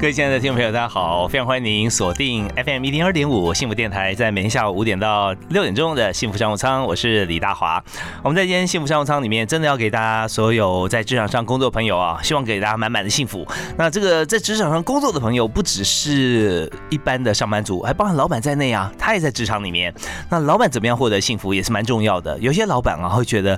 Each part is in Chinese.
各位亲爱的听众朋友，大家好！非常欢迎您锁定 FM 一零二点五幸福电台，在每天下午五点到六点钟的幸福商务舱，我是李大华。我们在今天幸福商务舱里面，真的要给大家所有在职场上工作朋友啊，希望给大家满满的幸福。那这个在职场上工作的朋友，不只是一般的上班族，还包含老板在内啊，他也在职场里面。那老板怎么样获得幸福，也是蛮重要的。有些老板啊，会觉得，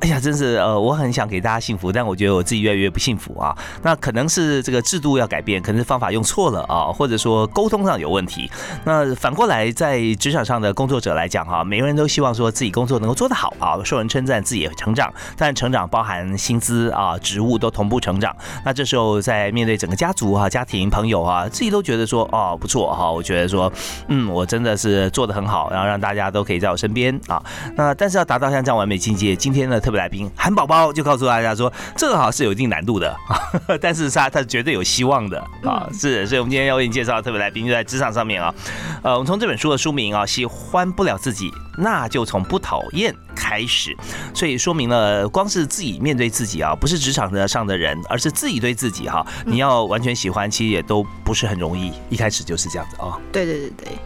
哎呀，真是呃，我很想给大家幸福，但我觉得我自己越来越不幸福啊。那可能是这个制度要改变，可能是。方方法用错了啊，或者说沟通上有问题。那反过来，在职场上的工作者来讲哈，每个人都希望说自己工作能够做得好啊，受人称赞，自己也成长。但成长包含薪资啊、职务都同步成长。那这时候在面对整个家族啊、家庭、朋友啊，自己都觉得说哦不错哈，我觉得说嗯，我真的是做得很好，然后让大家都可以在我身边啊。那但是要达到像这样完美境界，今天的特别来宾韩宝宝就告诉大家说，这个好像是有一定难度的，但是他他绝对有希望的啊。是，所以我们今天要为你介绍特别来宾就在职场上面啊。呃，我们从这本书的书名啊，喜欢不了自己，那就从不讨厌开始。所以说明了，光是自己面对自己啊，不是职场的上的人，而是自己对自己哈，你要完全喜欢，其实也都不是很容易。一开始就是这样子啊。对对对对。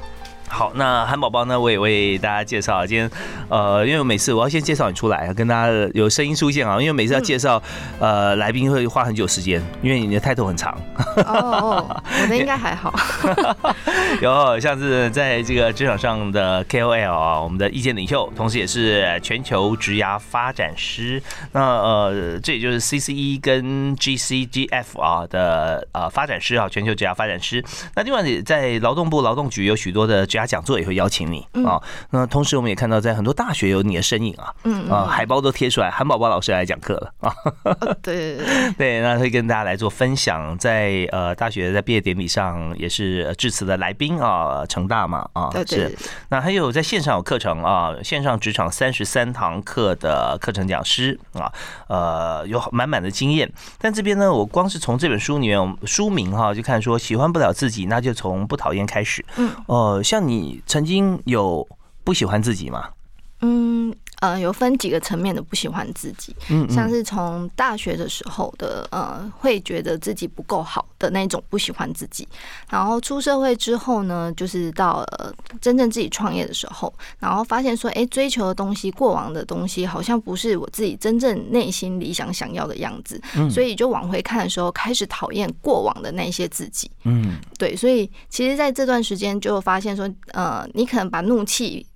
好，那韩宝宝呢？我也为大家介绍。今天，呃，因为每次我要先介绍你出来，跟大家有声音出现啊。因为每次要介绍，呃，来宾会花很久时间，因为你的态度很长。哦，我的应该还好。有像是在这个职场上的 KOL 啊，我们的意见领袖，同时也是全球职涯发展师。那呃，这也就是 CCE 跟 GCGF 啊的呃发展师啊，全球职涯发展师。那另外在劳动部劳动局有许多的职涯讲座也会邀请你啊。那同时我们也看到在很多大学有你的身影啊，嗯啊，海报都贴出来，韩宝宝老师来讲课了啊。对 对，那会跟大家来做分享，在呃大学在毕业典礼上也是致辞的来宾啊，成大嘛啊是。那还有在线上有课程啊，线上职场三十三堂课的课程讲师啊，呃有满满的经验。但这边呢，我光是从这本书里面书名哈就看说喜欢不了自己，那就从不讨厌开始。嗯，呃，像你你曾经有不喜欢自己吗？嗯。呃，有分几个层面的不喜欢自己，嗯，像是从大学的时候的，呃，会觉得自己不够好的那种不喜欢自己，然后出社会之后呢，就是到呃真正自己创业的时候，然后发现说，哎，追求的东西，过往的东西，好像不是我自己真正内心理想想要的样子，所以就往回看的时候，开始讨厌过往的那些自己，嗯，对，所以其实在这段时间就发现说，呃，你可能把怒气。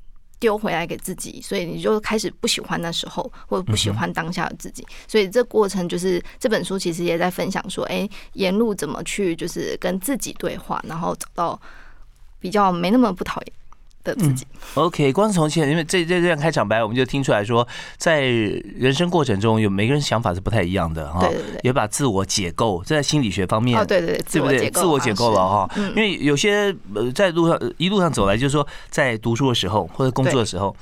丢回来给自己，所以你就开始不喜欢那时候，或者不喜欢当下的自己。所以这过程就是这本书其实也在分享说，哎，沿路怎么去就是跟自己对话，然后找到比较没那么不讨厌。的自己，OK，光是从前，因为这这段开场白，我们就听出来说，在人生过程中，有每个人想法是不太一样的哈。对对对，也把自我解构，这在心理学方面，对对对，对不对？自我解构了哈。因为有些呃，在路上一路上走来，就是说，在读书的时候或者工作的时候，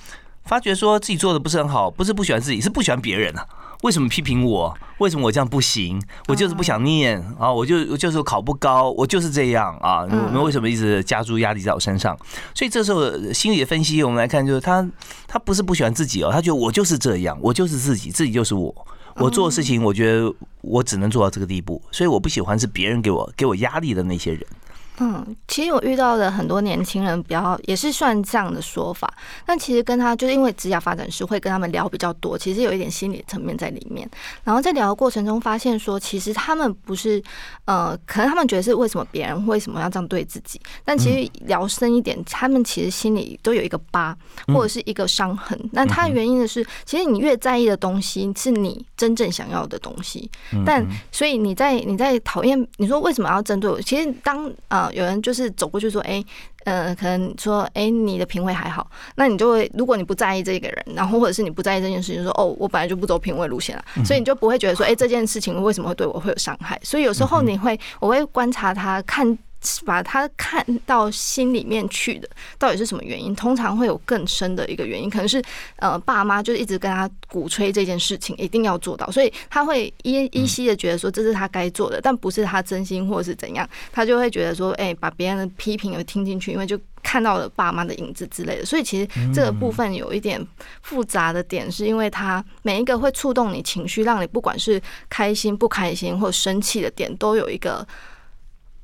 发觉说自己做的不是很好，不是不喜欢自己，是不喜欢别人啊。为什么批评我？为什么我这样不行？我就是不想念啊！我就就是考不高，我就是这样啊！你们为什么一直加诸压力在我身上？所以这时候心理的分析，我们来看，就是他他不是不喜欢自己哦，他觉得我就是这样，我就是自己，自己就是我。我做事情，我觉得我只能做到这个地步，所以我不喜欢是别人给我给我压力的那些人。嗯，其实我遇到的很多年轻人，比较也是算这样的说法。但其实跟他就是因为职业发展师会跟他们聊比较多，其实有一点心理层面在里面。然后在聊的过程中，发现说，其实他们不是呃，可能他们觉得是为什么别人为什么要这样对自己？但其实聊深一点，他们其实心里都有一个疤或者是一个伤痕。那他的原因的是，其实你越在意的东西，是你真正想要的东西。但所以你在你在讨厌，你说为什么要针对我？其实当呃。啊，有人就是走过去说，哎，呃，可能说，哎，你的品味还好，那你就会，如果你不在意这个人，然后或者是你不在意这件事情，说，哦，我本来就不走品味路线了，所以你就不会觉得说，哎，这件事情为什么会对我会有伤害？所以有时候你会，我会观察他看。把他看到心里面去的，到底是什么原因？通常会有更深的一个原因，可能是呃，爸妈就一直跟他鼓吹这件事情一定要做到，所以他会依依稀的觉得说这是他该做的，但不是他真心或是怎样，他就会觉得说，哎，把别人的批评也听进去，因为就看到了爸妈的影子之类的。所以其实这个部分有一点复杂的点，是因为他每一个会触动你情绪，让你不管是开心、不开心或生气的点，都有一个。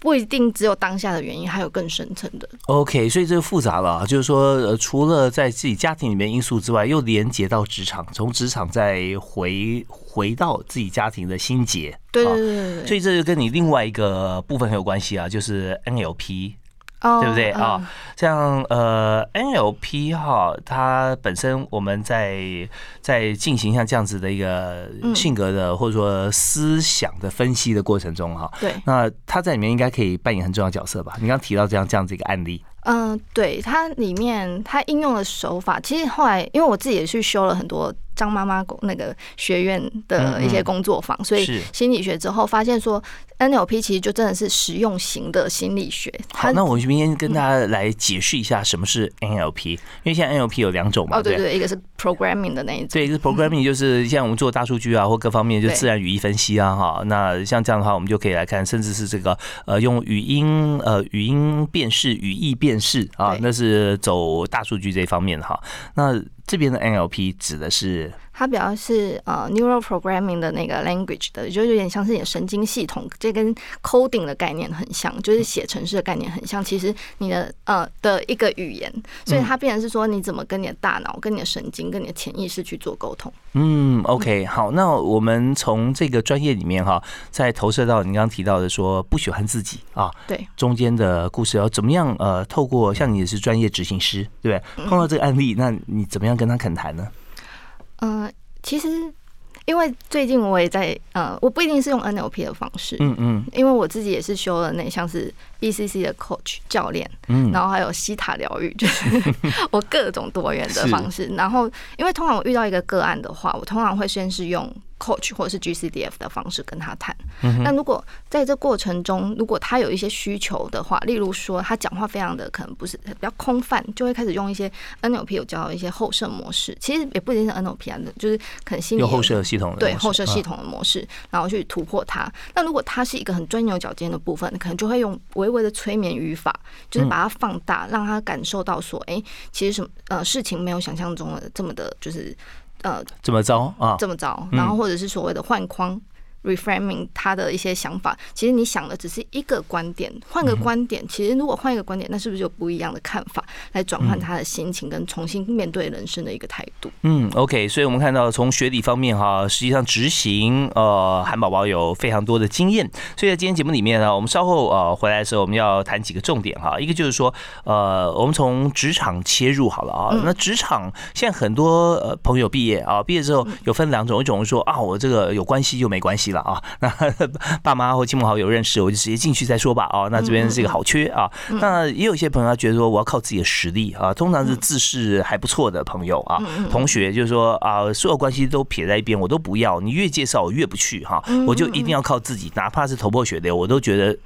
不一定只有当下的原因，还有更深层的。OK，所以这个复杂了，就是说，呃，除了在自己家庭里面因素之外，又连接到职场，从职场再回回到自己家庭的心结。对对对对。所以这就跟你另外一个部分很有关系啊，就是 NLP。对不对啊？像呃 NLP 哈，它本身我们在在进行像这样子的一个性格的或者说思想的分析的过程中哈，对，那它在里面应该可以扮演很重要角色吧？你刚提到这样这样子一个案例。嗯，对，它里面它应用的手法，其实后来因为我自己也去修了很多张妈妈那个学院的一些工作坊，所以心理学之后发现说，NLP 其实就真的是实用型的心理学。好，那我们今天跟大家来解释一下什么是 NLP，因为现在 NLP 有两种嘛，哦，对对，一个是 programming 的那一种，对，一个 programming 就是像我们做大数据啊或各方面就自然语义分析啊哈，那像这样的话，我们就可以来看，甚至是这个呃用语音呃语音辨识语义辨。识啊，那是走大数据这一方面哈。那这边的 NLP 指的是。它比较是呃 neural programming 的那个 language 的，就有点像是你的神经系统，这跟 coding 的概念很像，就是写程式的概念很像。其实你的呃的一个语言，所以它变成是说你怎么跟你的大脑、跟你的神经、跟你的潜意识去做沟通。嗯，OK，好，那我们从这个专业里面哈，再投射到你刚刚提到的说不喜欢自己啊，对，中间的故事要怎么样呃，透过像你也是专业执行师，对不对？碰到这个案例，那你怎么样跟他恳谈呢？嗯，其实因为最近我也在呃，我不一定是用 NLP 的方式，嗯嗯，因为我自己也是修了那像是 BCC 的 coach 教练，嗯，然后还有西塔疗愈，就是我各种多元的方式。然后，因为通常我遇到一个个案的话，我通常会先是用。coach 或者是 GCDF 的方式跟他谈。那如果在这过程中，如果他有一些需求的话，例如说他讲话非常的可能不是比较空泛，就会开始用一些 NLP 有教一些后设模式。其实也不一定是 NLP 啊，就是可能心理有后设系统的对后设系统的模式，然后去突破它。那如果他是一个很钻牛角尖的部分，可能就会用微微的催眠语法，就是把它放大，让他感受到说，哎，其实什么呃事情没有想象中的这么的，就是。呃，这么糟啊？这么糟，然后或者是所谓的换框。Reframing 他的一些想法，其实你想的只是一个观点，换个观点，其实如果换一个观点，那是不是就不一样的看法，来转换他的心情跟重新面对人生的一个态度？嗯，OK，所以我们看到从学理方面哈，实际上执行呃，韩宝宝有非常多的经验，所以在今天节目里面呢，我们稍后呃回来的时候，我们要谈几个重点哈，一个就是说呃，我们从职场切入好了啊，那职场现在很多呃朋友毕业啊，毕业之后有分两种，一种说啊，我这个有关系就没关系。了啊，那爸妈或亲朋好友认识，我就直接进去再说吧。哦，那这边是一个好缺啊。那也有一些朋友他觉得说，我要靠自己的实力啊。通常是自视还不错的朋友啊，同学就是说啊，所有关系都撇在一边，我都不要。你越介绍我越不去哈，我就一定要靠自己，哪怕是头破血流，我都觉得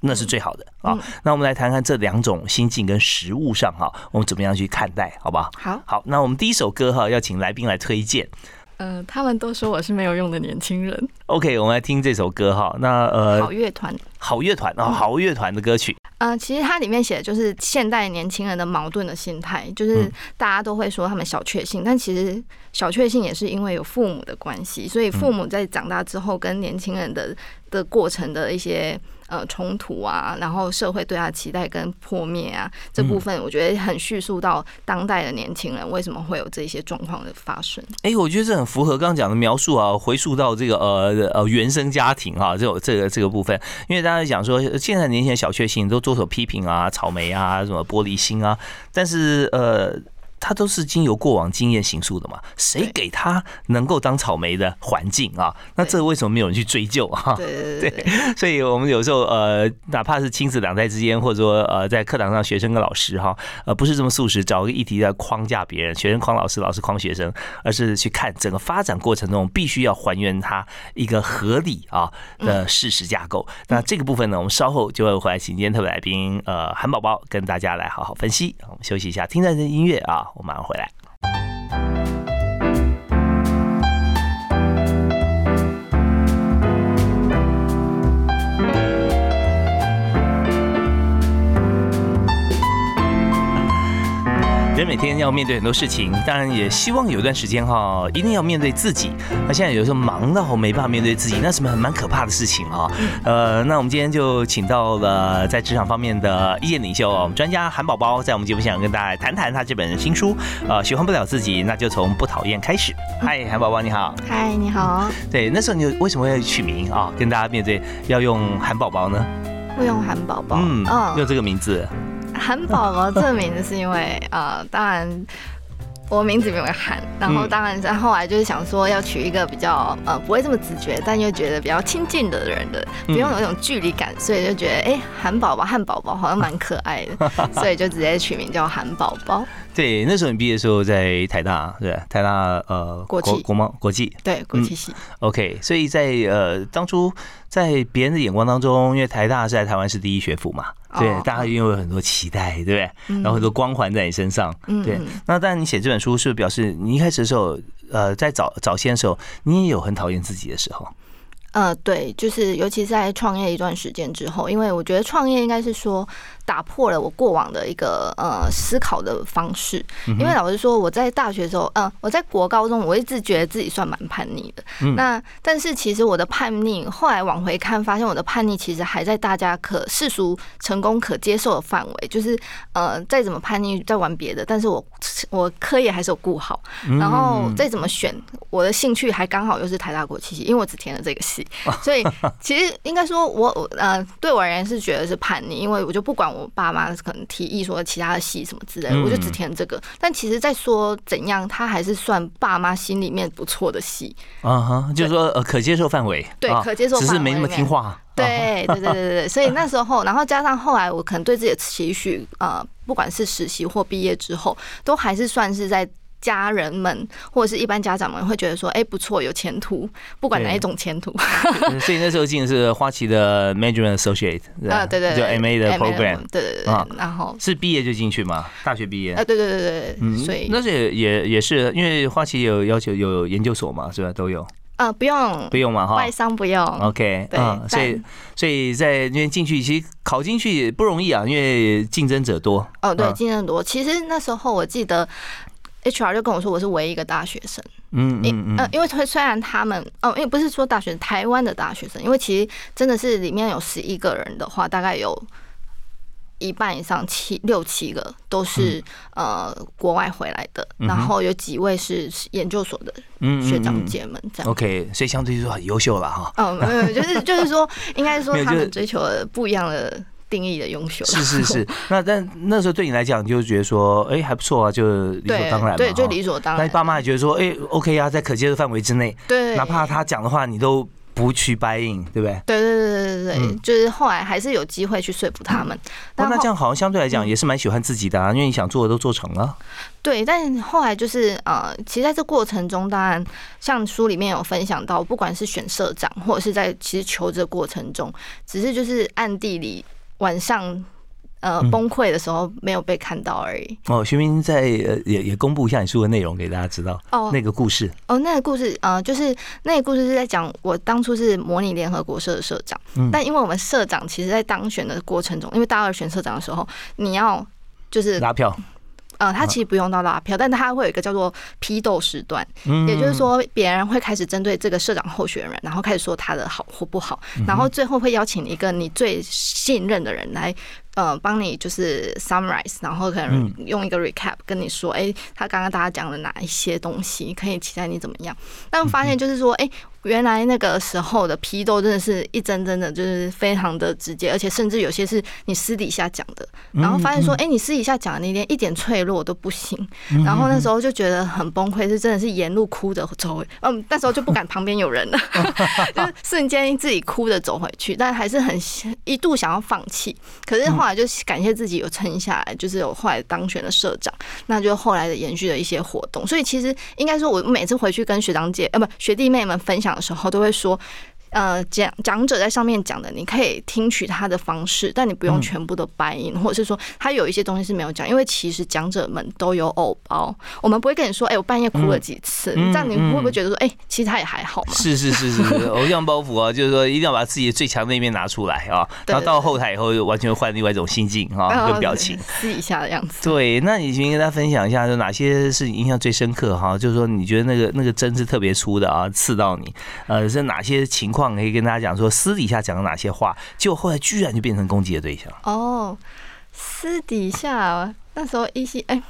那是最好的啊。那我们来谈谈这两种心境跟实物上哈，我们怎么样去看待，好不好？好，好。那我们第一首歌哈，要请来宾来推荐。嗯，他们都说我是没有用的年轻人。OK，我们来听这首歌哈。那呃，好乐团，好乐团啊，好乐团的歌曲。呃，其实它里面写的就是现代年轻人的矛盾的心态，就是大家都会说他们小确幸，但其实小确幸也是因为有父母的关系，所以父母在长大之后跟年轻人的的过程的一些。呃，冲突啊，然后社会对他的期待跟破灭啊，这部分我觉得很叙述到当代的年轻人为什么会有这些状况的发生。哎，我觉得这很符合刚刚讲的描述啊，回溯到这个呃呃原生家庭啊，这种这个这个部分，因为大家讲说现在年轻人小确幸都做手批评啊，草莓啊，什么玻璃心啊，但是呃。他都是经由过往经验形塑的嘛，谁给他能够当草莓的环境啊？那这为什么没有人去追究啊？对对 对，所以我们有时候呃，哪怕是亲子两代之间，或者说呃，在课堂上学生跟老师哈，呃，不是这么素食，找个议题来框架别人，学生框老师，老师框学生，而是去看整个发展过程中必须要还原它一个合理啊的事实架构。那这个部分呢，我们稍后就会回来请今天特别来宾呃韩宝宝跟大家来好好分析。我们休息一下，听段音乐啊。我马上回来。人每天要面对很多事情，当然也希望有段时间哈，一定要面对自己。那现在有时候忙到没办法面对自己，那是蛮蛮可怕的事情啊。呃，那我们今天就请到了在职场方面的意见领袖我们专家韩宝宝，在我们节目现场跟大家谈谈他这本新书。呃，喜欢不了自己，那就从不讨厌开始。嗨，韩宝宝你好。嗨，你好。对，那时候你为什么会取名啊？跟大家面对要用韩宝宝呢？会用韩宝宝，嗯，用这个名字。韩宝宝这名字是因为呃，当然我名字没有韩，然后当然在后来就是想说要取一个比较呃不会这么直觉，但又觉得比较亲近的人的，不用有一种距离感，所以就觉得哎，韩宝宝汉堡包好像蛮可爱的，所以就直接取名叫韩宝宝。对，那时候你毕业的时候在台大，对，台大呃国际国贸国际，对国际系。OK，所以在呃当初在别人的眼光当中，因为台大是在台湾是第一学府嘛。对，大家因为有很多期待，对不对？然后很多光环在你身上，对。那但，你写这本书是表示你一开始的时候，呃，在早早先的时候，你也有很讨厌自己的时候。呃，对，就是尤其是在创业一段时间之后，因为我觉得创业应该是说。打破了我过往的一个呃思考的方式，因为老实说，我在大学的时候，嗯，我在国高中，我一直觉得自己算蛮叛逆的。那但是其实我的叛逆，后来往回看，发现我的叛逆其实还在大家可世俗成功可接受的范围，就是呃再怎么叛逆，再玩别的，但是我 我科业还是有顾好，然后再怎么选，我的兴趣还刚好又是台大国际系，因为我只填了这个系，所以其实应该说我呃对我而言是觉得是叛逆，因为我就不管我。我爸妈可能提议说其他的戏什么之类，我就只填这个。但其实，在说怎样，他还是算爸妈心里面不错的戏。啊哈，就是说呃可接受范围，对，可接受，只是没那么听话。对对对对对，所以那时候，然后加上后来，我可能对自己的期许，呃，不管是实习或毕业之后，都还是算是在。家人们或者是一般家长们会觉得说，哎，不错，有前途，不管哪一种前途。所以那时候进的是花旗的 Management Associate，啊，对对，就 MA 的 Program，对对对。然后是毕业就进去嘛？大学毕业？啊，对对对对。嗯，所以那时也也也是因为花旗有要求有研究所嘛，是吧？都有。啊，不用，不用嘛哈。外商不用。OK，嗯，所以所以在那边进去，其实考进去不容易啊，因为竞争者多。哦，对，竞争多。其实那时候我记得。H R 就跟我说我是唯一一个大学生，嗯嗯嗯，因为虽然他们哦，因为不是说大学台湾的大学生，因为其实真的是里面有十一个人的话，大概有一半以上七六七个都是呃国外回来的，然后有几位是研究所的学长姐们这样。OK，所以相对来说很优秀了哈。嗯，没有，就是就是说，应该说他们追求的不一样的。定义的优秀是是是，那但那时候对你来讲，就觉得说，哎，还不错啊，就理所当然嘛，对，就理所当然。那爸妈也觉得说，哎，OK 啊，在可接受范围之内，对，哪怕他讲的话，你都不去掰应，对不对？对对对对对对，就是后来还是有机会去说服他们。那这样好像相对来讲也是蛮喜欢自己的啊，因为你想做的都做成了。对，但后来就是呃，其实在这过程中，当然像书里面有分享到，不管是选社长，或者是在其实求职过程中，只是就是暗地里。晚上，呃，崩溃的时候没有被看到而已。哦，徐明在呃也也公布一下你书的内容给大家知道。哦，那个故事。哦，那个故事，呃，就是那个故事是在讲我当初是模拟联合国社的社长。嗯。但因为我们社长其实，在当选的过程中，因为大二选社长的时候，你要就是拉票。呃，他其实不用到拉票，但他会有一个叫做批斗时段，也就是说，别人会开始针对这个社长候选人，然后开始说他的好或不好，然后最后会邀请一个你最信任的人来。呃，帮你就是 summarize，然后可能用一个 recap 跟你说，哎，他刚刚大家讲了哪一些东西，可以期待你怎么样？但发现就是说，哎。原来那个时候的批斗真的是一针针的，就是非常的直接，而且甚至有些是你私底下讲的，然后发现说，哎，你私底下讲的那点一点脆弱都不行，然后那时候就觉得很崩溃，是真的是沿路哭着走，嗯，那时候就不敢旁边有人了，就瞬间自己哭着走回去，但还是很一度想要放弃，可是后来就感谢自己有撑下来，就是有后来当选了社长，那就后来的延续的一些活动，所以其实应该说，我每次回去跟学长姐呃不学弟妹们分享。的时候都会说。呃，讲讲者在上面讲的，你可以听取他的方式，但你不用全部都白音，或者是说他有一些东西是没有讲，因为其实讲者们都有偶包，我们不会跟你说，哎，我半夜哭了几次，这样你会不会觉得说，哎，其实他也还好嘛？是是是是，偶像包袱啊，就是说一定要把自己最强的一面拿出来啊，然后到后台以后完全换另外一种心境哈，跟表情，私底下的样子。对，那你先跟大家分享一下，就哪些是你印象最深刻哈？就是说你觉得那个那个针是特别粗的啊，刺到你，呃，是哪些情况可以跟大家讲？说私底下讲了哪些话，结果后来居然就变成攻击的对象。哦，私底下那时候一些哎，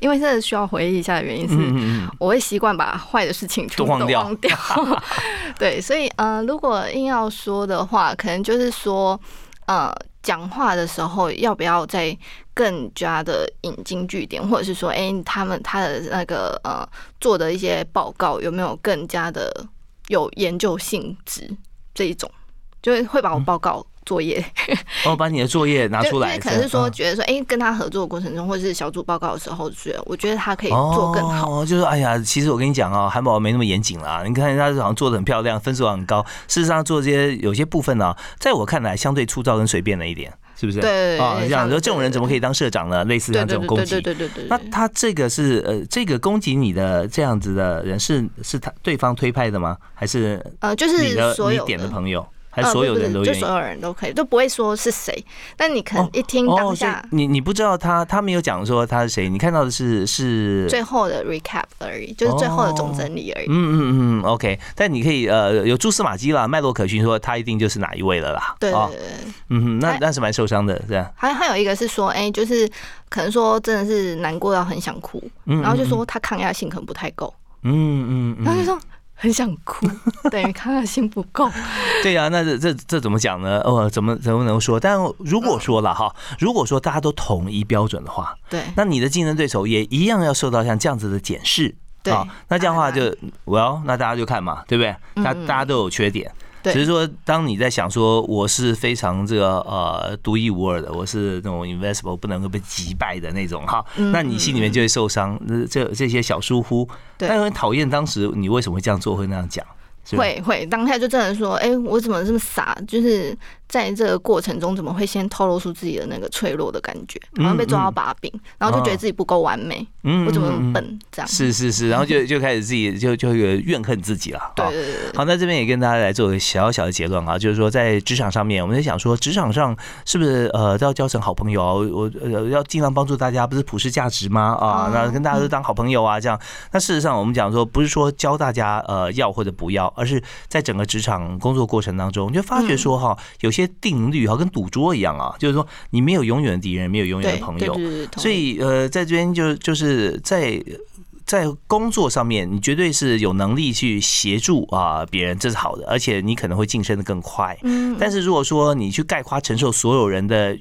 因为真的需要回忆一下的原因是，我会习惯把坏的事情全部忘掉。对，所以呃，如果硬要说的话，可能就是说，呃，讲话的时候要不要再更加的引经据典，或者是说，哎，他们他的那个呃做的一些报告有没有更加的有研究性质？这一种，就是会把我报告作业，哦，把你的作业拿 出来，可能是说觉得说，哎，跟他合作的过程中，或者是小组报告的时候，觉得我觉得他可以做更好。就是哎呀，其实我跟你讲啊，韩宝没那么严谨啦。你看他好像做的很漂亮，分数很高。事实上做这些有些部分呢，在我看来相对粗糙跟随便了一点。是不是？对啊，这样说这种人怎么可以当社长呢？类似像这种攻击，对对对对。那他这个是呃，这个攻击你的这样子的人是是他对方推派的吗？还是呃，就是你的你点的朋友？还是所有人都就所有人都可以，都不会说是谁。但你可能一听当下，你你不知道他，他没有讲说他是谁，你看到的是是最后的 recap 而已，就是最后的总整理而已。嗯嗯嗯，OK。但你可以呃有蛛丝马迹啦，脉络可循，说他一定就是哪一位了啦。对对对，嗯哼，那那是蛮受伤的，这样。还还有一个是说，哎，就是可能说真的是难过到很想哭，然后就说他抗压性可能不太够。嗯嗯，然后就说。很想哭，等于抗压性不够。对呀，那这这这怎么讲呢？哦，怎么怎么能说？但如果说了哈，如果说大家都统一标准的话，对，那你的竞争对手也一样要受到像这样子的检视。对，那这样的话就，Well，那大家就看嘛，对不对？大大家都有缺点。只是说，当你在想说我是非常这个呃独一无二的，我是那种 invisible 不能够被击败的那种哈，那你心里面就会受伤。这这些小疏忽，但很讨厌当时你为什么会这样做，会那样讲？会会，当下就真的说，哎，我怎么这么傻？就是。在这个过程中，怎么会先透露出自己的那个脆弱的感觉？好像被抓到把柄，然后就觉得自己不够完美，嗯我怎么那么笨？这样是是是，然后就就开始自己就就有怨恨自己了。对对对。好，那这边也跟大家来做个小小的结论啊，就是说在职场上面，我们在想说，职场上是不是呃都要交成好朋友啊？我呃要尽量帮助大家，不是普世价值吗？啊，那跟大家都当好朋友啊，这样。那事实上，我们讲说，不是说教大家呃要或者不要，而是在整个职场工作过程当中，就发觉说哈有。些定律哈，跟赌桌一样啊，就是说你没有永远的敌人，没有永远的朋友，所以呃，在这边就就是在在工作上面，你绝对是有能力去协助啊别人，这是好的，而且你可能会晋升的更快。嗯，但是如果说你去概括承受所有人的。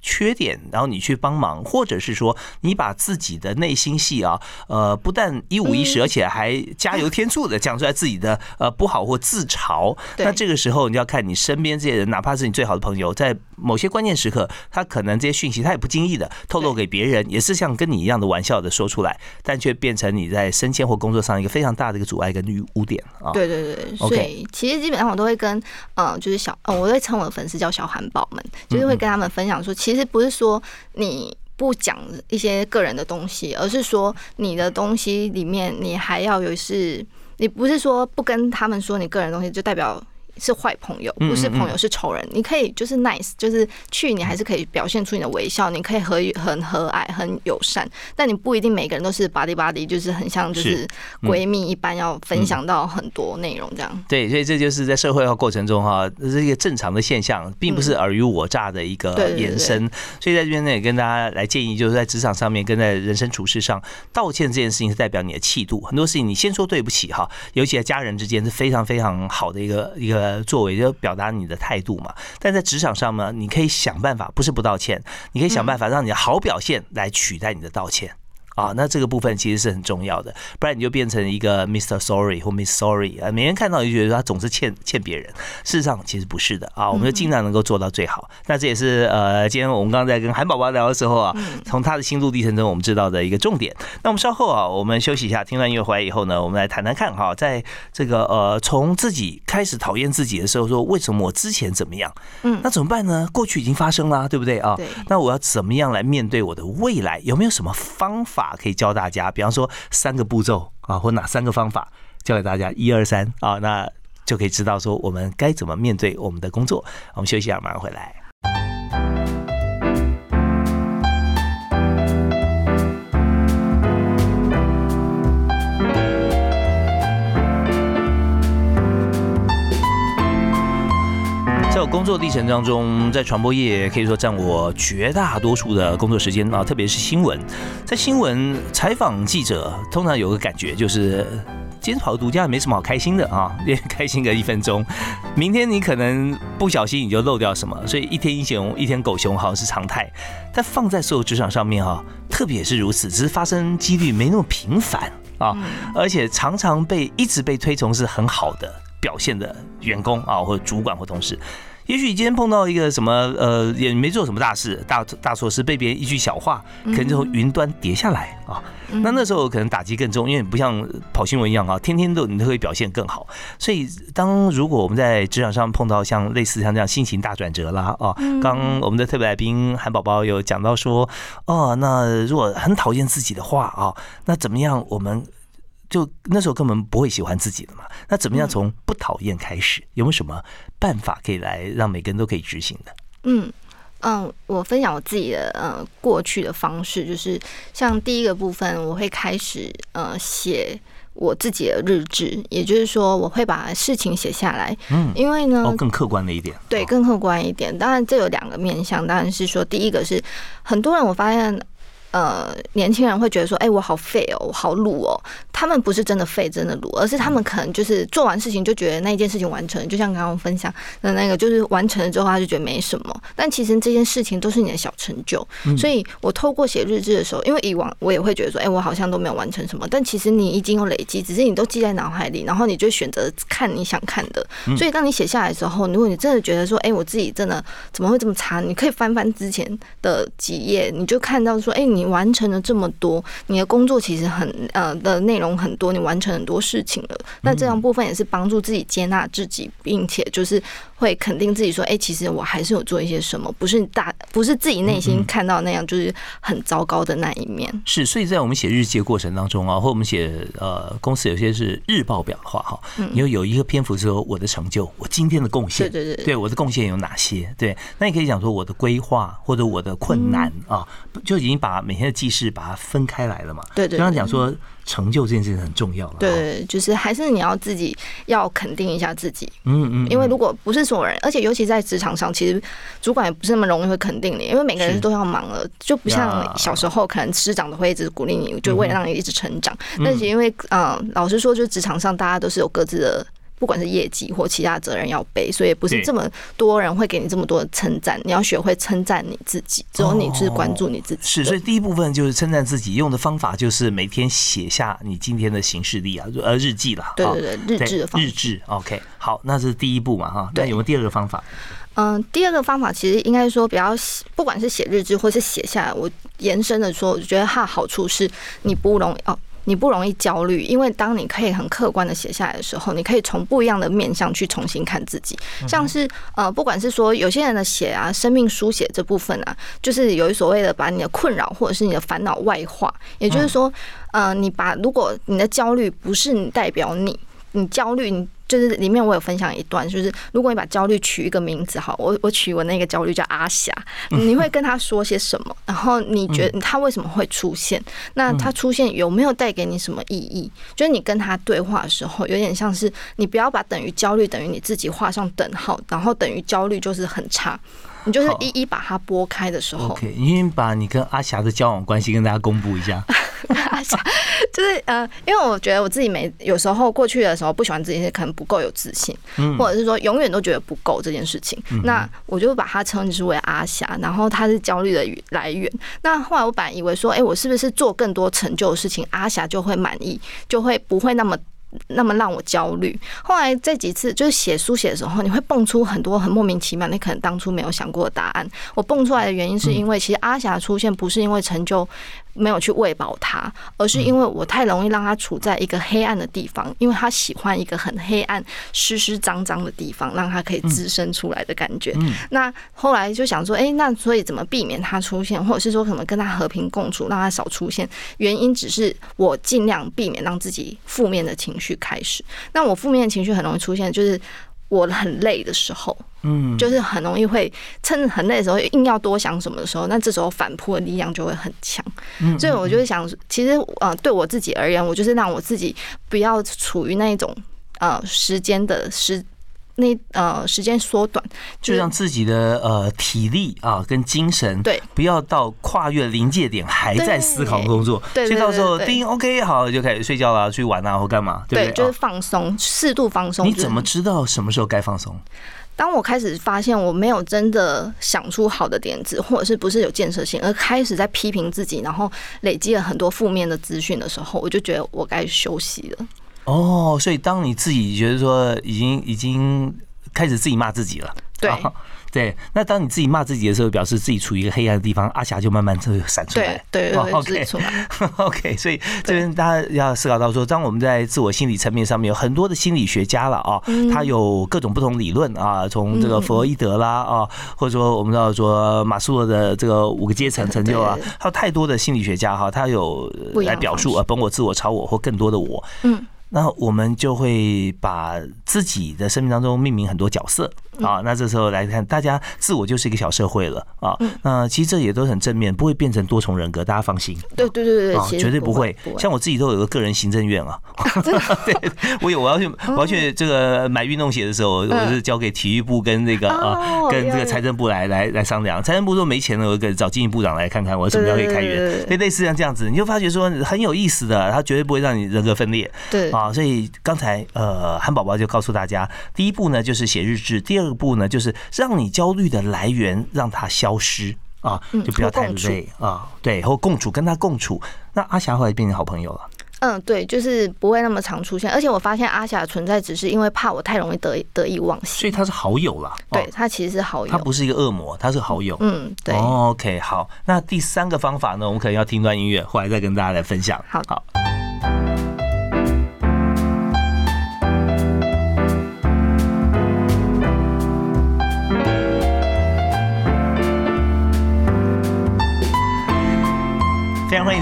缺点，然后你去帮忙，或者是说你把自己的内心戏啊，呃，不但一五一十，而且还加油添醋的讲出来自己的呃不好或自嘲。那这个时候你要看你身边这些人，哪怕是你最好的朋友，在某些关键时刻，他可能这些讯息他也不经意的透露给别人，也是像跟你一样的玩笑的说出来，但却变成你在升迁或工作上一个非常大的一个阻碍跟污点啊。对对对，所以其实基本上我都会跟呃，就是小，呃，我会称我的粉丝叫小韩宝们，就是会跟他们分享说。其其实不是说你不讲一些个人的东西，而是说你的东西里面你还要有是，你不是说不跟他们说你个人东西，就代表是坏朋友，不是朋友是仇人。你可以就是 nice，就是去你还是可以表现出你的微笑，你可以和很和蔼、很友善，但你不一定每个人都是 body body，就是很像就是闺蜜一般要分享到很多内容这样。对，所以这就是在社会化过程中哈，这是一个正常的现象，并不是尔虞我诈的一个延伸。所以在这边呢，也跟大家来建议，就是在职场上面跟在人生处事上，道歉这件事情是代表你的气度。很多事情你先说对不起哈，尤其在家人之间是非常非常好的一个一个作为，就表达你的态度嘛。但在职场上呢，你可以想办法，不是不道歉，你可以想办法让你的好表现来取代你的道歉。啊，那这个部分其实是很重要的，不然你就变成一个 Mr. Sorry 或 Miss Sorry 啊，每天看到就觉得他总是欠欠别人，事实上其实不是的啊，我们就尽量能够做到最好。那这也是呃，今天我们刚刚在跟韩宝宝聊的时候啊，从他的心路历程中我们知道的一个重点。那我们稍后啊，我们休息一下，听完音乐回来以后呢，我们来谈谈看哈，在这个呃，从自己开始讨厌自己的时候，说为什么我之前怎么样？嗯，那怎么办呢？过去已经发生了，对不对啊？对。那我要怎么样来面对我的未来？有没有什么方法？可以教大家，比方说三个步骤啊，或哪三个方法教给大家，一二三啊，那就可以知道说我们该怎么面对我们的工作。我们休息一下，马上回来。工作历程当中，在传播业可以说占我绝大多数的工作时间啊，特别是新闻。在新闻采访记者，通常有个感觉就是，今天跑独家也没什么好开心的啊，也开心个一分钟。明天你可能不小心你就漏掉什么，所以一天英雄一天狗熊好像是常态。但放在所有职场上面哈，特别也是如此，只是发生几率没那么频繁啊，而且常常被一直被推崇是很好的表现的员工啊，或者主管或同事。也许你今天碰到一个什么呃，也没做什么大事，大大错事，被别人一句小话，可能就从云端跌下来啊。那那时候可能打击更重，因为不像跑新闻一样啊，天天都你都会表现更好。所以当如果我们在职场上碰到像类似像这样心情大转折啦啊，刚我们的特别来宾韩宝宝有讲到说，哦，那如果很讨厌自己的话啊，那怎么样我们？就那时候根本不会喜欢自己的嘛，那怎么样从不讨厌开始？有没有什么办法可以来让每个人都可以执行的？嗯嗯，我分享我自己的呃过去的方式，就是像第一个部分，我会开始呃写我自己的日志，也就是说我会把事情写下来。嗯，因为呢，哦，更客观的一点，对，更客观一点。当然，这有两个面向，当然是说第一个是很多人我发现。呃，年轻人会觉得说，哎，我好废哦，我好鲁哦。他们不是真的废，真的鲁，而是他们可能就是做完事情就觉得那一件事情完成，就像刚刚分享的那个，就是完成了之后他就觉得没什么。但其实这件事情都是你的小成就。所以我透过写日志的时候，因为以往我也会觉得说，哎，我好像都没有完成什么。但其实你已经有累积，只是你都记在脑海里，然后你就选择看你想看的。所以当你写下来的时候，如果你真的觉得说，哎，我自己真的怎么会这么差？你可以翻翻之前的几页，你就看到说，哎，你。你完成了这么多，你的工作其实很呃的内容很多，你完成很多事情了。那这样部分也是帮助自己接纳自己，并且就是会肯定自己说，哎，其实我还是有做一些什么，不是大不是自己内心看到那样就是很糟糕的那一面。是，所以在我们写日记的过程当中啊，或我们写呃公司有些是日报表的话哈，你有有一个篇幅说我的成就，我今天的贡献，对对对，对我的贡献有哪些？对，那你可以讲说我的规划或者我的困难啊，就已经把。每天的记事把它分开来了嘛？对对。刚刚讲说成就这件事情很重要了。对，就是还是你要自己要肯定一下自己。嗯嗯。因为如果不是所有人，而且尤其在职场上，其实主管也不是那么容易会肯定你，因为每个人都要忙了，就不像小时候可能师长都会一直鼓励你，就为了让你一直成长。但是因为嗯，老实说，就是职场上大家都是有各自的。不管是业绩或其他责任要背，所以不是这么多人会给你这么多的称赞。你要学会称赞你自己，只有你是关注你自己。是，所以第一部分就是称赞自己，用的方法就是每天写下你今天的行事历啊，呃，日记了。对对对，日志的方日志。OK，好，那是第一步嘛，哈。那有没有第二个方法？嗯，第二个方法其实应该说比较，不管是写日志或是写下来，我延伸的说，我觉得它的好处是你不容易哦。你不容易焦虑，因为当你可以很客观的写下来的时候，你可以从不一样的面向去重新看自己。像是呃，不管是说有些人的写啊，生命书写这部分啊，就是有所谓的把你的困扰或者是你的烦恼外化，也就是说，呃，你把如果你的焦虑不是你代表你，你焦虑你。就是里面我有分享一段，就是如果你把焦虑取一个名字，好，我我取我那个焦虑叫阿霞，你会跟他说些什么？然后你觉得他为什么会出现？那他出现有没有带给你什么意义？就是你跟他对话的时候，有点像是你不要把等于焦虑等于你自己画上等号，然后等于焦虑就是很差。你就是一一把它拨开的时候，OK，你把你跟阿霞的交往关系跟大家公布一下。阿霞就是呃，因为我觉得我自己没有时候过去的时候不喜欢自己，可能不够有自信，或者是说永远都觉得不够这件事情。那我就把它称之为阿霞，然后它是焦虑的来源。那后来我本来以为说，哎，我是不是做更多成就的事情，阿霞就会满意，就会不会那么。那么让我焦虑。后来这几次就是写书写的时候，你会蹦出很多很莫名其妙，你可能当初没有想过的答案。我蹦出来的原因是因为，其实阿霞出现不是因为成就。没有去喂饱他，而是因为我太容易让他处在一个黑暗的地方，因为他喜欢一个很黑暗、湿湿脏脏的地方，让他可以滋生出来的感觉。那后来就想说，哎，那所以怎么避免他出现，或者是说怎么跟他和平共处，让他少出现？原因只是我尽量避免让自己负面的情绪开始。那我负面的情绪很容易出现，就是。我很累的时候，嗯，就是很容易会趁很累的时候硬要多想什么的时候，那这时候反扑的力量就会很强。嗯，所以我就是想，其实呃，对我自己而言，我就是让我自己不要处于那一种呃时间的时。那呃，时间缩短，就让自己的呃体力啊跟精神，对，不要到跨越临界点还在思考工作，对，所以到时候叮 OK 好就开始睡觉了，去玩啊或干嘛，对？就是放松，适度放松。你怎么知道什么时候该放松？当我开始发现我没有真的想出好的点子，或者是不是有建设性，而开始在批评自己，然后累积了很多负面的资讯的时候，我就觉得我该休息了。哦，所以当你自己觉得说已经已经开始自己骂自己了，对。对，那当你自己骂自己的时候，表示自己处于一个黑暗的地方，阿霞就慢慢就闪出来，对对，OK。OK，所以这边大家要思考到说，当我们在自我心理层面上面有很多的心理学家了啊，他有各种不同理论啊，从这个弗洛伊德啦啊，或者说我们知道说马斯洛的这个五个阶层成就啊，还有太多的心理学家哈，他有来表述啊，本我、自我、超我或更多的我，嗯。那我们就会把自己的生命当中命名很多角色啊，那这时候来看，大家自我就是一个小社会了啊。那其实这也都很正面，不会变成多重人格，大家放心。对对对对，绝对不会。像我自己都有个个人行政院啊，对，我有我要去我要去这个买运动鞋的时候，我是交给体育部跟那个啊跟这个财政部来来来商量。财政部说没钱了，我给找经济部长来看看我什么时候可以开源。所以类似像这样子，你就发觉说很有意思的，他绝对不会让你人格分裂。对。啊，所以刚才呃，韩宝宝就告诉大家，第一步呢就是写日志，第二个步呢就是让你焦虑的来源让它消失啊，就不要太累啊，对，或共处，跟他共处。那阿霞后来变成好朋友了。嗯，对，就是不会那么常出现，而且我发现阿霞的存在只是因为怕我太容易得得意忘形，所以他是好友了。对他其实是好友，他不是一个恶魔，他是好友。嗯，对。OK，好，那第三个方法呢，我们可能要听段音乐，后来再跟大家来分享。好，好。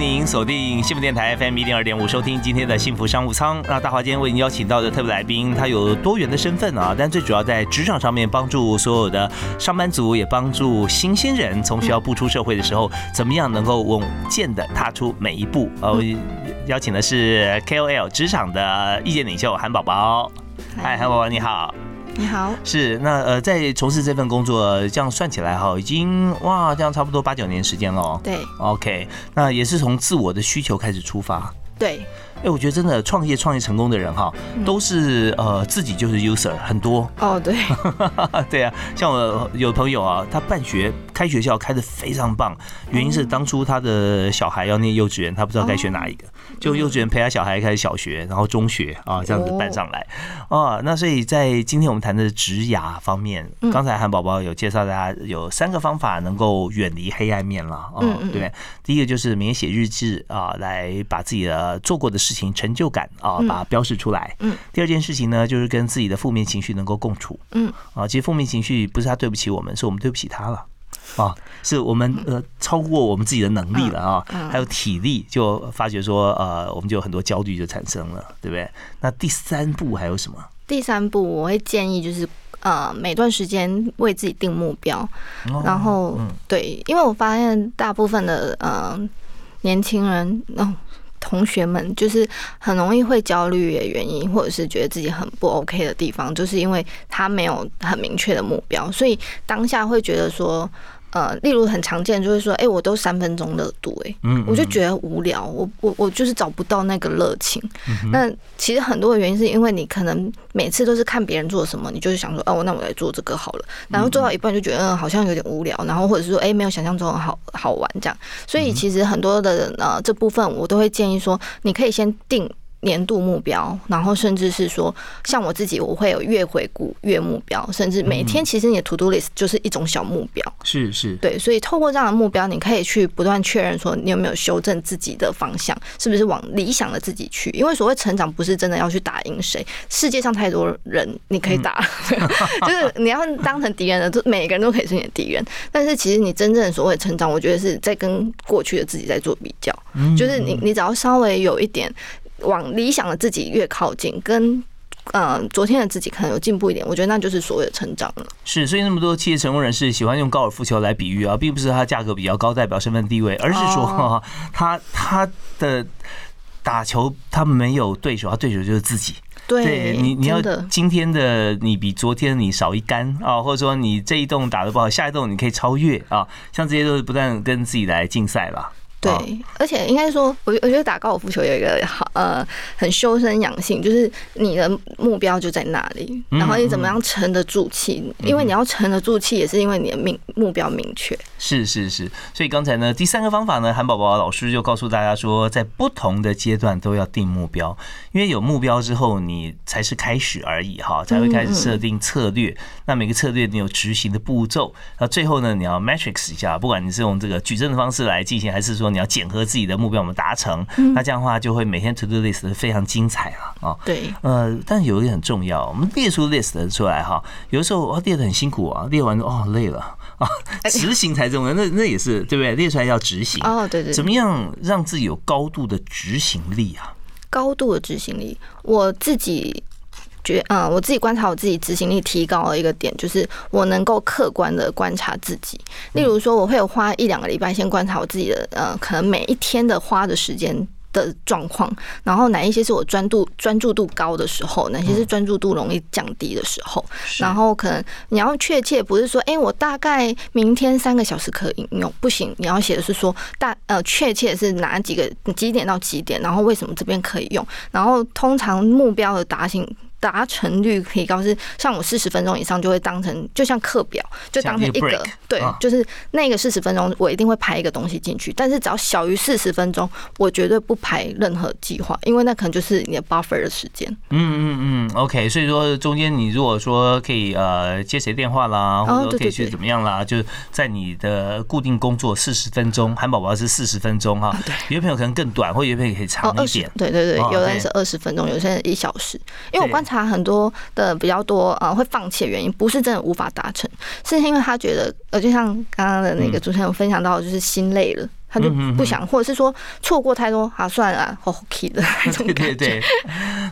您锁定幸福电台 FM 一零二点五，收听今天的幸福商务舱。那大华今天为您邀请到的特别来宾，他有多元的身份啊，但最主要在职场上面帮助所有的上班族，也帮助新鲜人从学校步出社会的时候，怎么样能够稳健的踏出每一步。呃，邀请的是 KOL 职场的意见领袖韩宝宝。嗨，韩宝宝你好。你好，是那呃，在从事这份工作，这样算起来哈，已经哇，这样差不多八九年时间了。对，OK，那也是从自我的需求开始出发。对。哎，我觉得真的创业创业成功的人哈，都是呃自己就是 user 很多。哦，对，对啊，像我有朋友啊，他办学开学校开的非常棒，原因是当初他的小孩要念幼稚园，他不知道该选哪一个，就幼稚园陪他小孩开始小学，然后中学啊这样子办上来啊。那所以在今天我们谈的职涯方面，刚才韩宝宝有介绍大家有三个方法能够远离黑暗面了啊，对，第一个就是每天写日志啊，来把自己的做过的。事情成就感啊，把它标示出来。嗯，第二件事情呢，就是跟自己的负面情绪能够共处。嗯，啊，其实负面情绪不是他对不起我们，是我们对不起他了。啊，是我们呃超过我们自己的能力了啊，还有体力，就发觉说呃，我们就有很多焦虑就产生了，对不对？那第三步还有什么？第三步我会建议就是呃每段时间为自己定目标，然后对，因为我发现大部分的呃年轻人哦。同学们就是很容易会焦虑的原因，或者是觉得自己很不 OK 的地方，就是因为他没有很明确的目标，所以当下会觉得说。呃，例如很常见就是说，哎，我都三分钟热度，哎，我就觉得无聊，我我我就是找不到那个热情。那其实很多的原因是因为你可能每次都是看别人做什么，你就是想说，哦，那我来做这个好了。然后做到一半就觉得，嗯，好像有点无聊。然后或者是说，哎，没有想象中好好玩这样。所以其实很多的呃这部分，我都会建议说，你可以先定。年度目标，然后甚至是说，像我自己，我会有月回顾、月目标，甚至每天，其实你的 to do list 就是一种小目标。是是，对，所以透过这样的目标，你可以去不断确认说，你有没有修正自己的方向，是不是往理想的自己去？因为所谓成长，不是真的要去打赢谁，世界上太多人你可以打，就是你要当成敌人的，都每个人都可以是你的敌人。但是其实你真正所谓成长，我觉得是在跟过去的自己在做比较，嗯就是你你只要稍微有一点。往理想的自己越靠近，跟呃昨天的自己可能有进步一点，我觉得那就是所谓的成长了。是，所以那么多企业成功人士喜欢用高尔夫球来比喻啊，并不是它价格比较高代表身份地位，而是说 他他的打球他没有对手，他对手就是自己。对你你要今天的你比昨天你少一杆啊，或者说你这一洞打的不好，下一洞你可以超越啊，像这些都是不断跟自己来竞赛吧。对，而且应该说，我我觉得打高尔夫球有一个好呃很修身养性，就是你的目标就在那里，然后你怎么样沉得住气？因为你要沉得住气，也是因为你的命目标明确。是是是，所以刚才呢，第三个方法呢，韩宝宝老师就告诉大家说，在不同的阶段都要定目标，因为有目标之后，你才是开始而已哈，才会开始设定策略。那每个策略你有执行的步骤，那最后呢，你要 matrix 一下，不管你是用这个矩阵的方式来进行，还是说。你要检核自己的目标，我们达成，那这样的话就会每天 to do list 非常精彩了啊。对，呃，但是有一点很重要，我们列出 list 出来哈，有的时候列的很辛苦啊，列完哦累了啊，执行才重要，那那也是对不对？列出来要执行哦，对对。怎么样让自己有高度的执行力啊？高度的执行力，我自己。觉嗯，我自己观察我自己执行力提高了一个点，就是我能够客观的观察自己。例如说，我会有花一两个礼拜先观察我自己的呃，可能每一天的花的时间的状况，然后哪一些是我专注专注度高的时候，哪些是专注度容易降低的时候。然后可能你要确切不是说，哎，我大概明天三个小时可以应用，不行，你要写的是说大呃确切是哪几个几点到几点，然后为什么这边可以用，然后通常目标的达成。达成率提高是像我四十分钟以上就会当成就像课表，就当成一个对，就是那个四十分钟我一定会排一个东西进去，但是只要小于四十分钟，我绝对不排任何计划，因为那可能就是你的 buffer 的时间。嗯嗯嗯，OK，所以说中间你如果说可以呃接谁电话啦，或者可以去怎么样啦，就是在你的固定工作四十分钟，韩宝宝是四十分钟哈，有的朋友可能更短，或有的朋友可以长一点，对对对，有的人是二十分钟，有些人一小时，因为我观察。他很多的比较多呃会放弃的原因，不是真的无法达成，是因为他觉得呃，就像刚刚的那个主持人分享到，就是心累了。他就不想，或者是说错过太多啊，算了好 k 的 那种对对对，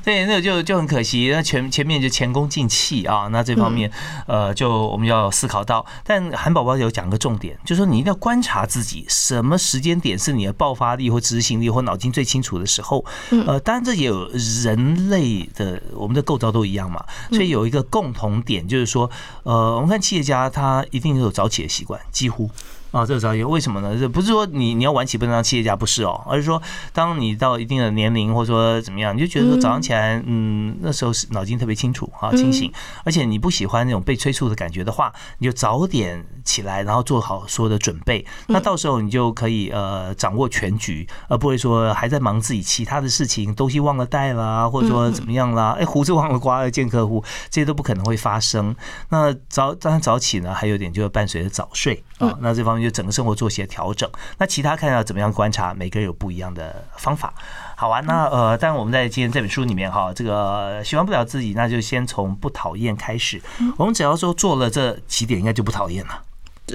对，那个就就很可惜。那前前面就前功尽弃啊，那这方面呃，就我们要思考到。但韩宝宝有讲个重点，就是说你一定要观察自己，什么时间点是你的爆发力或执行力或脑筋最清楚的时候。呃，当然这也有人类的我们的构造都一样嘛，所以有一个共同点就是说，呃，我们看企业家他一定有早起的习惯，几乎。啊，这个早起为什么呢？这不是说你你要晚起不能当企业家，不是哦，而是说当你到一定的年龄或者说怎么样，你就觉得说早上起来，嗯，那时候是脑筋特别清楚啊，清醒，而且你不喜欢那种被催促的感觉的话，你就早点起来，然后做好所有的准备，那到时候你就可以呃掌握全局，而不会说还在忙自己其他的事情，东西忘了带啦，或者说怎么样啦，哎，胡子忘了刮了见客户，这些都不可能会发生。那早当然早起呢，还有点就是伴随着早睡啊，那这方面。就整个生活作息的调整，那其他看要怎么样观察，每个人有不一样的方法。好啊，那呃，但我们在今天这本书里面哈，这个喜欢不了自己，那就先从不讨厌开始。我们只要说做了这几点，应该就不讨厌了。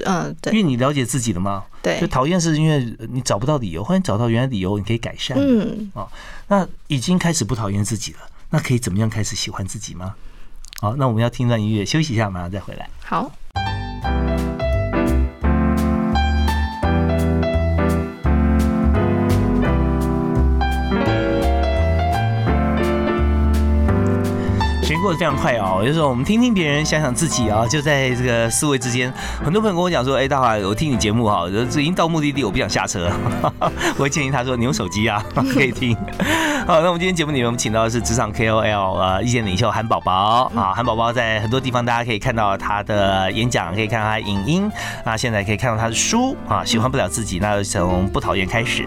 嗯，对，因为你了解自己了吗？对，就讨厌是因为你找不到理由，或者找到原来理由，你可以改善。嗯，哦，那已经开始不讨厌自己了，那可以怎么样开始喜欢自己吗？好，那我们要听段音乐休息一下，马上再回来。好。过得非常快哦，有时候我们听听别人，想想自己啊，就在这个思维之间。很多朋友跟我讲说：“哎，大华，我听你节目哈，已经到目的地，我不想下车。” 我会建议他说：“你用手机啊，可以听。”好，那我们今天节目里面，我们请到的是职场 KOL 呃，意见领袖韩宝宝啊。韩宝宝在很多地方大家可以看到他的演讲，可以看到他的影音那，现在可以看到他的书啊。喜欢不了自己，那从不讨厌开始。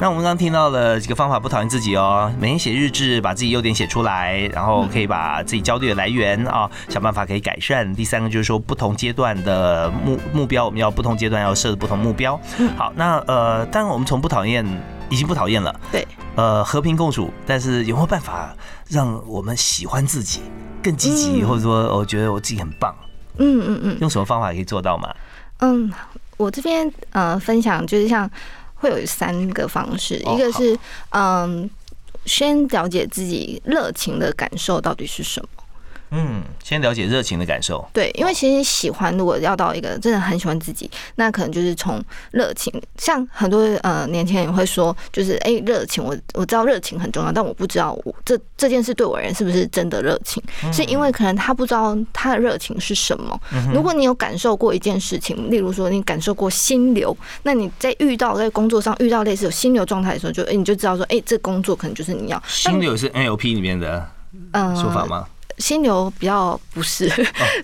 那我们刚刚听到了几个方法，不讨厌自己哦，每天写日志，把自己优点写出来，然后可以把。自己焦虑的来源啊，想办法可以改善。第三个就是说，不同阶段的目目标，我们要不同阶段要设不同目标。好，那呃，当然我们从不讨厌已经不讨厌了，对，呃，和平共处。但是有没有办法让我们喜欢自己，更积极，或者说我觉得我自己很棒？嗯嗯嗯，用什么方法可以做到吗？嗯，我这边呃分享就是像会有三个方式，一个是嗯。先了解自己热情的感受到底是什么。嗯，先了解热情的感受。对，因为其实喜欢，如果要到一个真的很喜欢自己，那可能就是从热情。像很多呃年轻人也会说，就是哎，热情，我我知道热情很重要，但我不知道我这这件事对我而言是不是真的热情，是因为可能他不知道他的热情是什么。如果你有感受过一件事情，例如说你感受过心流，那你在遇到在工作上遇到类似有心流状态的时候，就哎你就知道说，哎，这工作可能就是你要。心流是 NLP 里面的说法吗？心流比较不 是，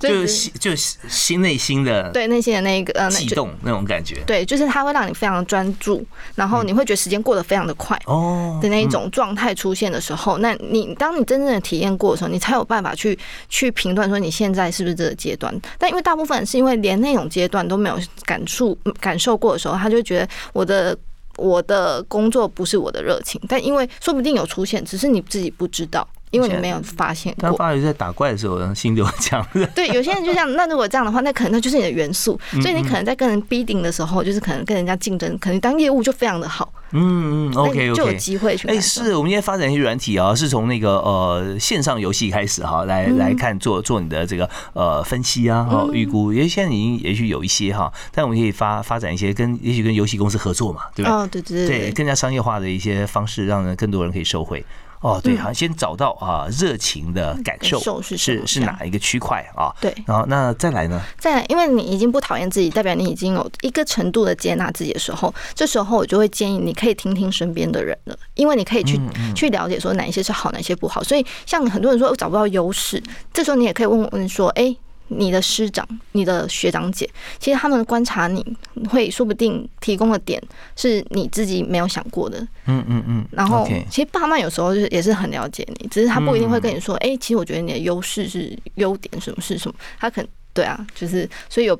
就是就是心内心的对内心的那一个呃悸动那种感觉，对，就是它会让你非常专注，然后你会觉得时间过得非常的快哦的那一种状态出现的时候，那你当你真正的体验过的时候，你才有办法去去评断说你现在是不是这个阶段。但因为大部分是因为连那种阶段都没有感触感受过的时候，他就觉得我的我的工作不是我的热情，但因为说不定有出现，只是你自己不知道。因为你没有发现过，他发觉在打怪的时候，心就强。对，有些人就这样。那如果这样的话，那可能那就是你的元素。所以你可能在跟人 bidding 的时候，就是可能跟人家竞争，可能当业务就非常的好。嗯嗯，OK OK，就有机会去。哎，是我们现在发展一些软体啊，是从那个呃线上游戏开始哈，来来看做做你的这个呃分析啊，哦预估。因为现在已经也许有一些哈，但我们可以发发展一些跟也许跟游戏公司合作嘛，对不对？哦，对对对，对更加商业化的一些方式，让人更多人可以受惠。哦，对，好像，先找到啊热情的感受是是是哪一个区块啊？对，然后那再来呢？再来，因为你已经不讨厌自己，代表你已经有一个程度的接纳自己的时候，这时候我就会建议你可以听听身边的人了，因为你可以去去了解说哪一些是好，哪些不好。所以像很多人说我找不到优势，这时候你也可以问问说，哎。你的师长、你的学长姐，其实他们观察你会说不定提供的点是你自己没有想过的。嗯嗯嗯。然后，其实爸妈有时候就是也是很了解你，只是他不一定会跟你说，哎，其实我觉得你的优势是优点，什么是什么？他可能对啊，就是所以有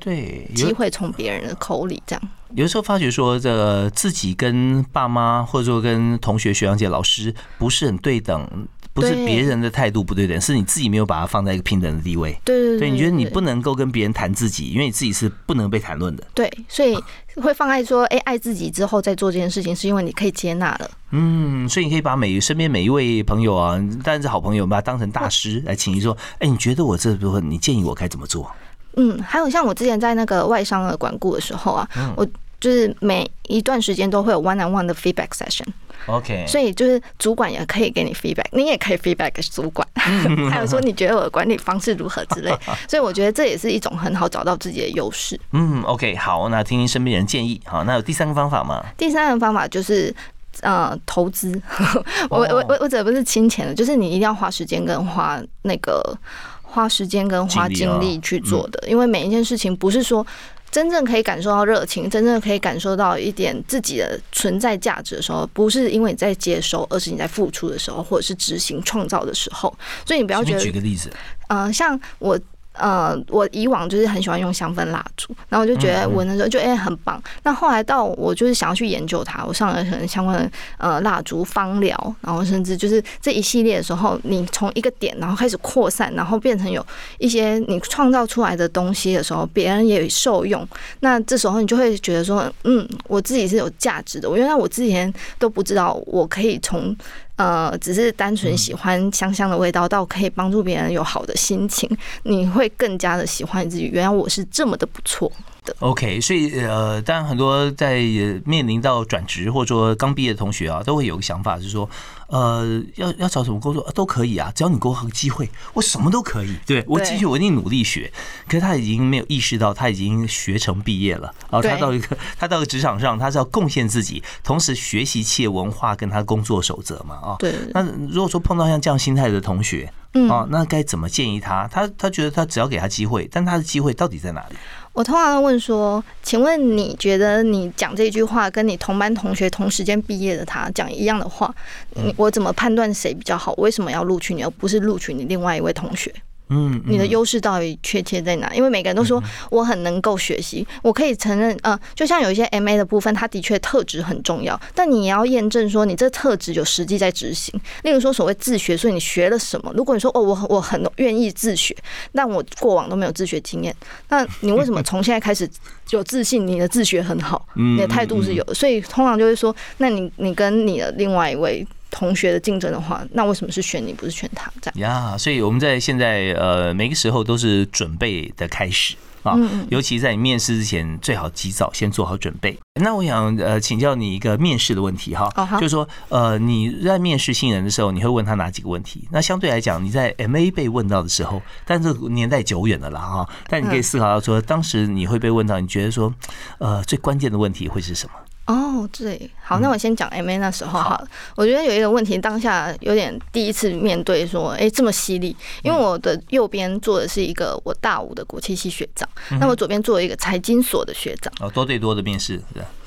机会从别人的口里这样。有的时候发觉说，这个自己跟爸妈或者说跟同学、学长姐、老师不是很对等。不是别人的态度不对等，是你自己没有把它放在一个平等的地位。对对对，你觉得你不能够跟别人谈自己，因为你自己是不能被谈论的。对，所以会放在说，哎，爱自己之后再做这件事情，是因为你可以接纳了。嗯，所以你可以把每身边每一位朋友啊，当然是好朋友，把他当成大师来请你说，哎，你觉得我这部分，你建议我该怎么做？嗯，还有像我之前在那个外商的管顾的时候啊，我就是每一段时间都会有 one on one 的 feedback session。OK，所以就是主管也可以给你 feedback，你也可以 feedback 给主管，还有说你觉得我的管理方式如何之类。所以我觉得这也是一种很好找到自己的优势。嗯，OK，好，那听听身边人建议。好，那有第三个方法吗？第三个方法就是呃投资。我我我我指的不是金钱的，就是你一定要花时间跟花那个花时间跟花精力去做的，因为每一件事情不是说。真正可以感受到热情，真正可以感受到一点自己的存在价值的时候，不是因为你在接收，而是你在付出的时候，或者是执行创造的时候。所以你不要觉得。举个例子。嗯，像我。呃，我以往就是很喜欢用香氛蜡烛，然后我就觉得闻的时候就哎很棒。那后来到我就是想要去研究它，我上了可能相关的呃蜡烛芳疗，然后甚至就是这一系列的时候，你从一个点然后开始扩散，然后变成有一些你创造出来的东西的时候，别人也受用。那这时候你就会觉得说，嗯，我自己是有价值的。我原来我之前都不知道我可以从。呃，只是单纯喜欢香香的味道，到可以帮助别人有好的心情，你会更加的喜欢自己。原来我是这么的不错。OK，所以呃，当然很多在面临到转职或者说刚毕业的同学啊，都会有个想法，是说，呃，要要找什么工作都可以啊，只要你给我个机会，我什么都可以。对我继续，我一定努力学。可是他已经没有意识到，他已经学成毕业了，然后他到一个他到职场上，他是要贡献自己，同时学习企业文化跟他工作守则嘛啊。对。那如果说碰到像这样心态的同学，啊，那该怎么建议他？他他觉得他只要给他机会，但他的机会到底在哪里？我通常问说：“请问你觉得你讲这句话，跟你同班同学同时间毕业的他讲一样的话，你我怎么判断谁比较好？为什么要录取你，而不是录取你另外一位同学？”嗯，你的优势到底确切在哪？因为每个人都说我很能够学习，我可以承认，呃，就像有一些 M A 的部分，它的确特质很重要，但你也要验证说你这特质有实际在执行。例如说所谓自学，所以你学了什么？如果你说哦，我我很愿意自学，但我过往都没有自学经验，那你为什么从现在开始有自信？你的自学很好，你的态度是有，所以通常就会说，那你你跟你的另外一位。同学的竞争的话，那为什么是选你，不是选他？这样呀，所以我们在现在呃每个时候都是准备的开始啊，尤其在你面试之前，最好及早先做好准备。那我想呃请教你一个面试的问题哈，就是说呃你在面试新人的时候，你会问他哪几个问题？那相对来讲，你在 M A 被问到的时候，但是年代久远了啦哈，但你可以思考到说，当时你会被问到，你觉得说呃最关键的问题会是什么？哦，对，好，那我先讲 M A 那时候好。了，我觉得有一个问题，当下有点第一次面对，说，哎，这么犀利，因为我的右边坐的是一个我大五的国际系学长，那我左边坐了一个财经所的学长，哦，多对多的面试，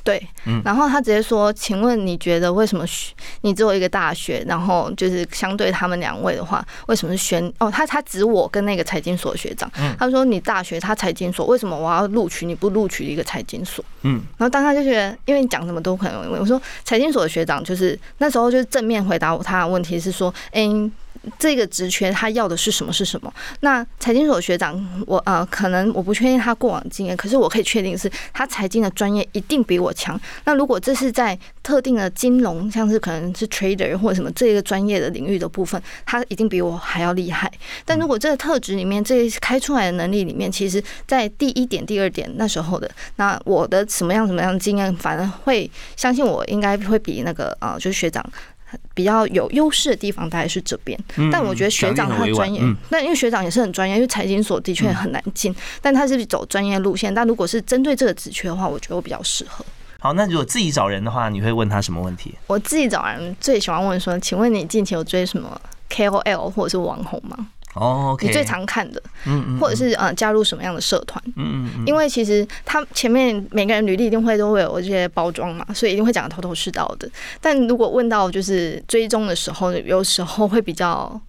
对。对，然后他直接说：“请问你觉得为什么你只有一个大学？然后就是相对他们两位的话，为什么是选哦？他他指我跟那个财经所学长，他说你大学他财经所，为什么我要录取你不录取一个财经所？嗯，然后当他就觉得，因为你讲什么都可能问，我说财经所的学长就是那时候就是正面回答我他的问题是说，哎。”这个职权他要的是什么是什么？那财经所学长，我呃可能我不确定他过往经验，可是我可以确定是他财经的专业一定比我强。那如果这是在特定的金融，像是可能是 trader 或者什么这个专业的领域的部分，他一定比我还要厉害。但如果这个特质里面，这开出来的能力里面，其实在第一点、第二点那时候的，那我的什么样什么样的经验，反而会相信我应该会比那个啊，就是学长。比较有优势的地方大概是这边，但我觉得学长他的专业，那因为学长也是很专业，因为财经所的确很难进，但他是走专业路线。但如果是针对这个职缺的话，我觉得我比较适合。好，那如果自己找人的话，你会问他什么问题？我自己找人最喜欢问说，请问你近期有追什么 KOL 或者是网红吗？哦，你最常看的，嗯嗯，或者是呃加入什么样的社团，嗯嗯因为其实他前面每个人履历一定会都会有这些包装嘛，所以一定会讲的头头是道的。但如果问到就是追踪的时候，有时候会比较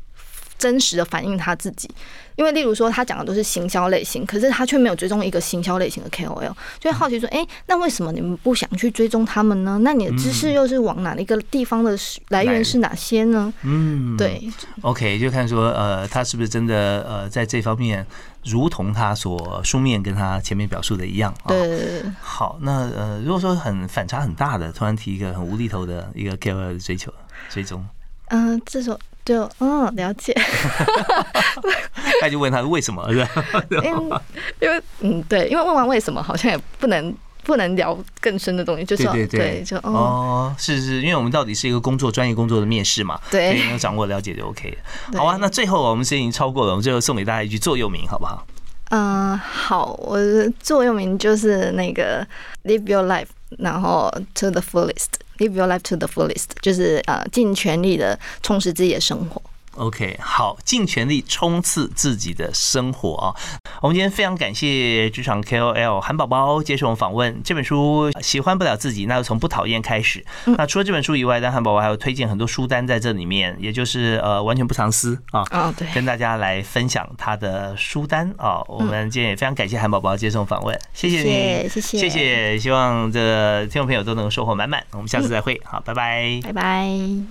真实的反映他自己。因为例如说，他讲的都是行销类型，可是他却没有追踪一个行销类型的 KOL，就会好奇说，哎，那为什么你们不想去追踪他们呢？那你的知识又是往哪一个地方的来源是哪些呢？嗯，对，OK，就看说，呃，他是不是真的呃，在这方面如同他所书面跟他前面表述的一样？对，好，那呃，如果说很反差很大的，突然提一个很无厘头的一个 KOL 的追求追踪，嗯，这种。就嗯，了解。他就问他为什么，是吧？因为因为嗯，对，因为问完为什么，好像也不能不能聊更深的东西，就是对对，就哦，是是，因为我们到底是一个工作专业工作的面试嘛，对，能掌握了解就 OK 好啊，那最后我们时间已经超过了，我们最后送给大家一句座右铭，好不好？嗯，好，我的座右铭就是那个 Live your life，然后 to the fullest。Live your life to the fullest，就是呃，尽全力的充实自己的生活。OK，好，尽全力冲刺自己的生活啊！我们今天非常感谢职场 KOL 韩宝宝接受我们访问。这本书喜欢不了自己，那就从不讨厌开始。那除了这本书以外，但韩宝宝还有推荐很多书单在这里面，也就是呃完全不藏私啊，啊对，跟大家来分享他的书单啊。我们今天也非常感谢韩宝宝接受访问，谢谢你，谢谢，谢谢，希望这听众朋友都能够收获满满。我们下次再会，好，拜拜，拜拜。